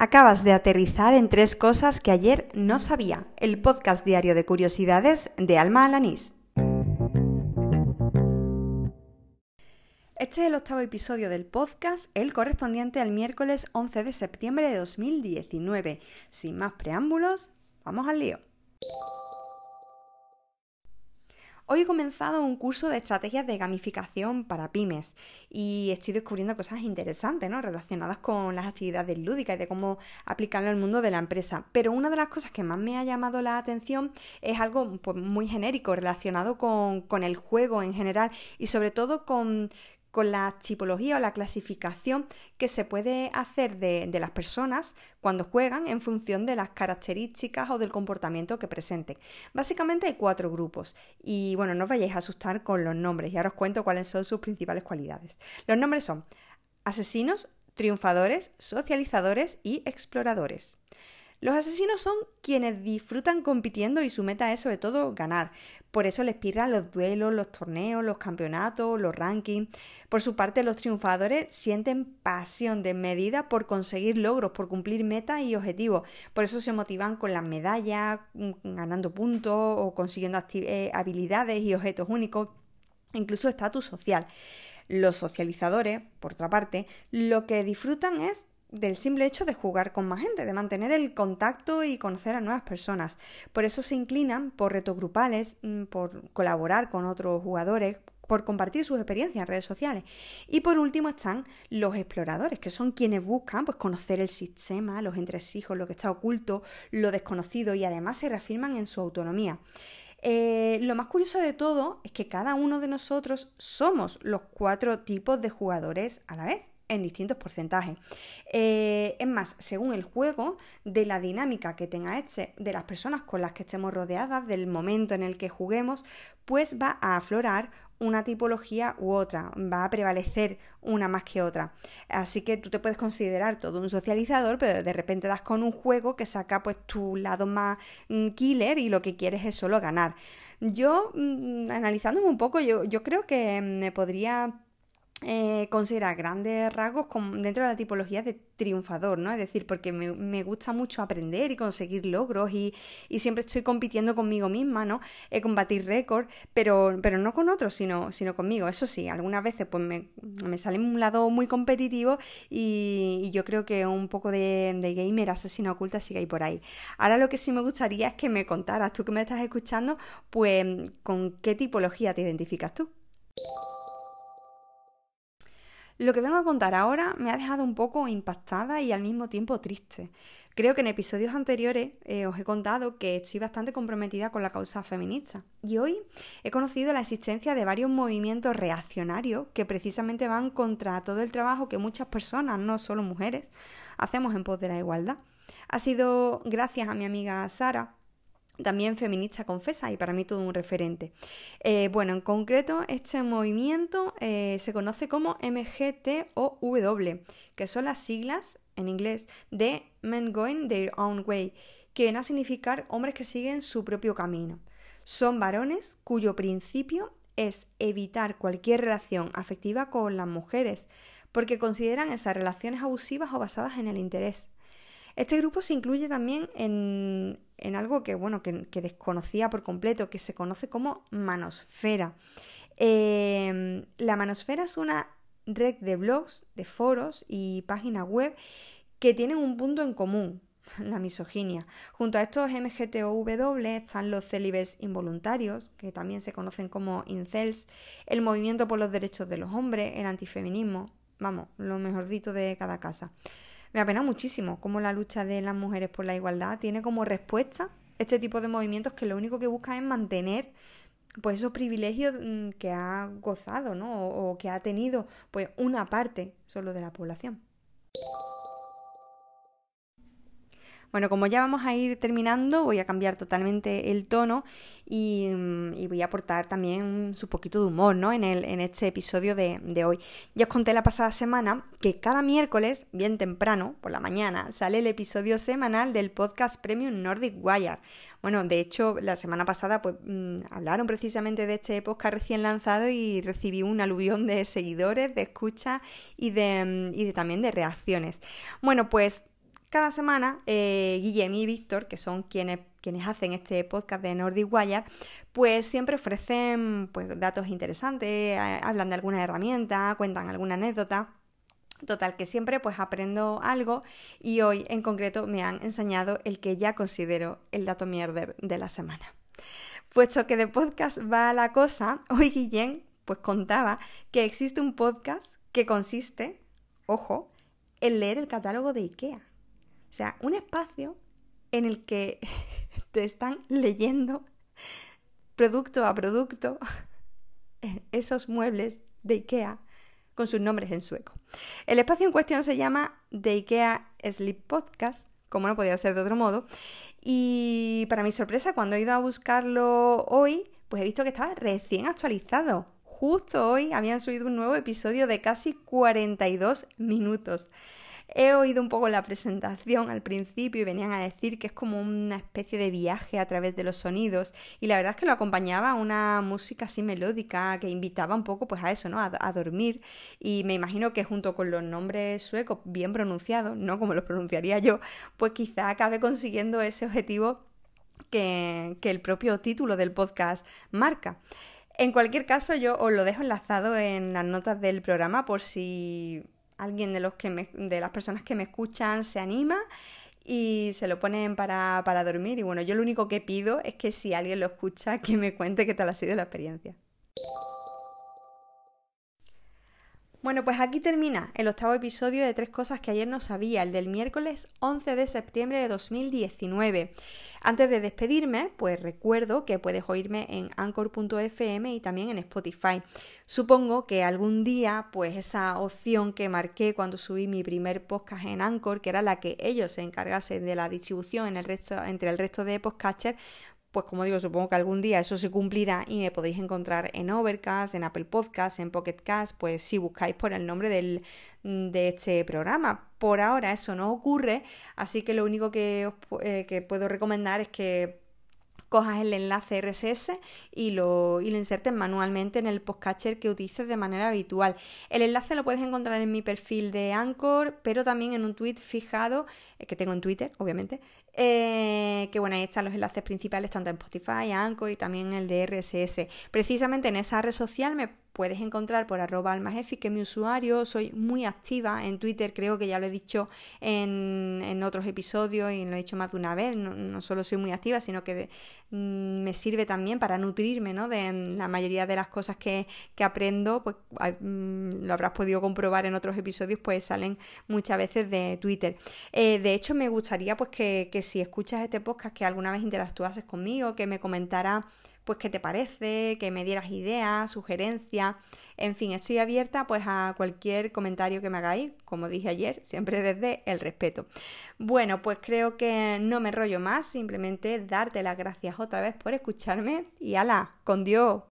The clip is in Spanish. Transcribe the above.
Acabas de aterrizar en tres cosas que ayer no sabía. El podcast diario de curiosidades de Alma Alanís. Este es el octavo episodio del podcast, el correspondiente al miércoles 11 de septiembre de 2019. Sin más preámbulos, vamos al lío. Hoy he comenzado un curso de estrategias de gamificación para pymes y estoy descubriendo cosas interesantes ¿no? relacionadas con las actividades lúdicas y de cómo aplicarlo al mundo de la empresa. Pero una de las cosas que más me ha llamado la atención es algo pues, muy genérico relacionado con, con el juego en general y sobre todo con, con la tipología o la clasificación que se puede hacer de, las personas cuando juegan en función de las características o del comportamiento que presenten. Básicamente hay cuatro grupos y bueno, no os vayáis a asustar con los nombres y ahora os cuento cuáles son sus principales cualidades. Los nombres son asesinos, triunfadores, socializadores y exploradores. Los asesinos son quienes disfrutan compitiendo y su meta es sobre todo ganar. Por eso les pirran los duelos, los torneos, los campeonatos, los rankings. Por su parte, los triunfadores sienten pasión desmedida por conseguir logros, por cumplir metas y objetivos. Por eso se motivan con las medallas, mm, ganando puntos o consiguiendo eh, habilidades y objetos únicos, incluso estatus social. Los socializadores, por otra parte, lo que disfrutan es del simple hecho de jugar con más gente, de mantener el contacto y conocer a nuevas personas. Por eso se inclinan por retos grupales, mm, por colaborar con otros jugadores, por compartir sus experiencias en redes sociales. Y por último están los exploradores, que son quienes buscan pues, conocer el sistema, los entresijos, lo que está oculto, lo desconocido y además se reafirman en su autonomía. Eh, lo más curioso de todo es que cada uno de nosotros somos los cuatro tipos de jugadores a la vez en distintos porcentajes. Eh, es más, según el juego, de la dinámica que tenga este, de las personas con las que estemos rodeadas, del momento en el que juguemos, pues va a aflorar una tipología u otra, va a prevalecer una más que otra. Así que tú te puedes considerar todo un socializador, pero de repente das con un juego que saca pues tu lado más mm, killer y lo que quieres es solo ganar. Yo, mm, analizándome un poco, yo, yo creo que me podría eh, considera grandes rasgos dentro de la tipología de triunfador, ¿no? Es decir, porque me, gusta mucho aprender y conseguir logros y, siempre estoy compitiendo conmigo misma, ¿no? Eh, combatir récords, pero, pero no con otros, sino, sino conmigo. Eso sí, algunas veces pues me, me sale un lado muy competitivo y, yo creo que un poco de, de gamer asesino oculta sigue ahí por ahí. Ahora lo que sí me gustaría es que me contaras, tú que me estás escuchando, pues con qué tipología te identificas tú. Lo que vengo a contar ahora me ha dejado un poco impactada y al mismo tiempo triste. Creo que en episodios anteriores eh, os he contado que estoy bastante comprometida con la causa feminista y hoy he conocido la existencia de varios movimientos reaccionarios que precisamente van contra todo el trabajo que muchas personas, no solo mujeres, hacemos en pos de la igualdad. Ha sido gracias a mi amiga Sara también feminista confesa y para mí todo un referente. Eh, bueno, en concreto este movimiento eh, se conoce como MGTOW, que son las siglas en inglés de Men Going Their Own Way, que viene a significar hombres que siguen su propio camino. Son varones cuyo principio es evitar cualquier relación afectiva con las mujeres, porque consideran esas relaciones abusivas o basadas en el interés. Este grupo se incluye también en, algo que, bueno, que, desconocía por completo, que se conoce como manosfera. Em, la manosfera es una red de blogs, de foros y páginas web que tienen un punto en común, la misoginia. Junto a estos MGTOW están los célibes involuntarios, que también se conocen como incels, el movimiento por los derechos de los hombres, el antifeminismo, vamos, lo mejorcito de cada casa me apena muchísimo cómo la lucha de las mujeres por la igualdad tiene como respuesta este tipo de movimientos que lo único que buscan es mantener pues esos privilegios mm, que ha gozado, ¿no? O, o que ha tenido pues una parte solo de la población. Bueno, como ya vamos a ir terminando, voy a cambiar totalmente el tono y, mm, voy a aportar también su poquito de humor ¿no? en, el, en este episodio de, de, hoy. Ya os conté la pasada semana que cada miércoles, bien temprano, por la mañana, sale el episodio semanal del podcast Premium Nordic Wire. Bueno, de hecho, la semana pasada pues, mm, hablaron precisamente de este podcast recién lanzado y recibí un aluvión de seguidores, de escucha y de, mm, y de también de reacciones. Bueno, pues cada semana eh, Guillem y Víctor, que son quienes, quienes hacen este podcast de Nordic Wire, pues siempre ofrecen pues, datos interesantes, hablan de alguna herramienta, cuentan alguna anécdota. Total, que siempre pues aprendo algo y hoy en concreto me han enseñado el que ya considero el dato mierder de la semana. Puesto que de podcast va la cosa, hoy Guillén pues contaba que existe un podcast que consiste, ojo, en leer el catálogo de IKEA. O sea, un espacio en el que te están leyendo producto a producto esos muebles de IKEA con sus nombres en sueco. El espacio en cuestión se llama The IKEA Sleep Podcast, como no podía ser de otro modo, y para mi sorpresa, cuando he ido a buscarlo hoy, pues he visto que estaba recién actualizado. Justo hoy habían subido un nuevo episodio de casi 42 minutos. He oído un poco la presentación al principio y venían a decir que es como una especie de viaje a través de los sonidos y la verdad es que lo acompañaba una música así melódica que invitaba un poco pues a eso, ¿no? A, dormir y me imagino que junto con los nombres suecos bien pronunciados, no como los pronunciaría yo, pues quizá acabe consiguiendo ese objetivo que, que el propio título del podcast marca. En cualquier caso, yo os lo dejo enlazado en las notas del programa por si alguien de, los que de las personas que me escuchan se anima y se lo ponen para, para dormir. Y bueno, yo lo único que pido es que si alguien lo escucha, que me cuente qué tal ha sido la experiencia. Bueno, pues aquí termina el octavo episodio de Tres Cosas que ayer no sabía, el del miércoles 11 de septiembre de 2019. Antes de despedirme, pues recuerdo que puedes oírme en anchor.fm y también en Spotify. Supongo que algún día, pues esa opción que marqué cuando subí mi primer podcast en Anchor, que era la que ellos se encargasen de la distribución en el resto, entre el resto de podcasters, pues como digo, supongo que algún día eso se cumplirá y me podéis encontrar en Overcast, en Apple Podcasts, en Pocket Cast, pues si buscáis por el nombre del, de este programa. Por ahora eso no ocurre, así que lo único que, eh, que puedo recomendar es que cojas el enlace RSS y lo, y lo insertes manualmente en el podcatcher que utilices de manera habitual. El enlace lo puedes encontrar en mi perfil de Anchor, pero también en un tweet fijado eh, que tengo en Twitter, obviamente, eh, que bueno, ahí están los enlaces principales tanto en Spotify, Anchor y también el de RSS. Precisamente en esa red social me puedes encontrar por arroba almajefi, que es mi usuario. Soy muy activa en Twitter, creo que ya lo he dicho en, otros episodios y lo he dicho más de una vez. No, solo soy muy activa, sino que mm, me sirve también para nutrirme ¿no? de la mayoría de las cosas que, aprendo. Pues mm, lo habrás podido comprobar en otros episodios, pues salen muchas veces de Twitter. Eh, de hecho, me gustaría pues que, que si escuchas este podcast, que alguna vez interactuases conmigo, que me comentara pues qué te parece, que me dieras ideas, sugerencias, en fin, estoy abierta pues a cualquier comentario que me hagáis, como dije ayer, siempre desde el respeto. Bueno, pues creo que no me rollo más, simplemente darte las gracias otra vez por escucharme y ala, con Dios.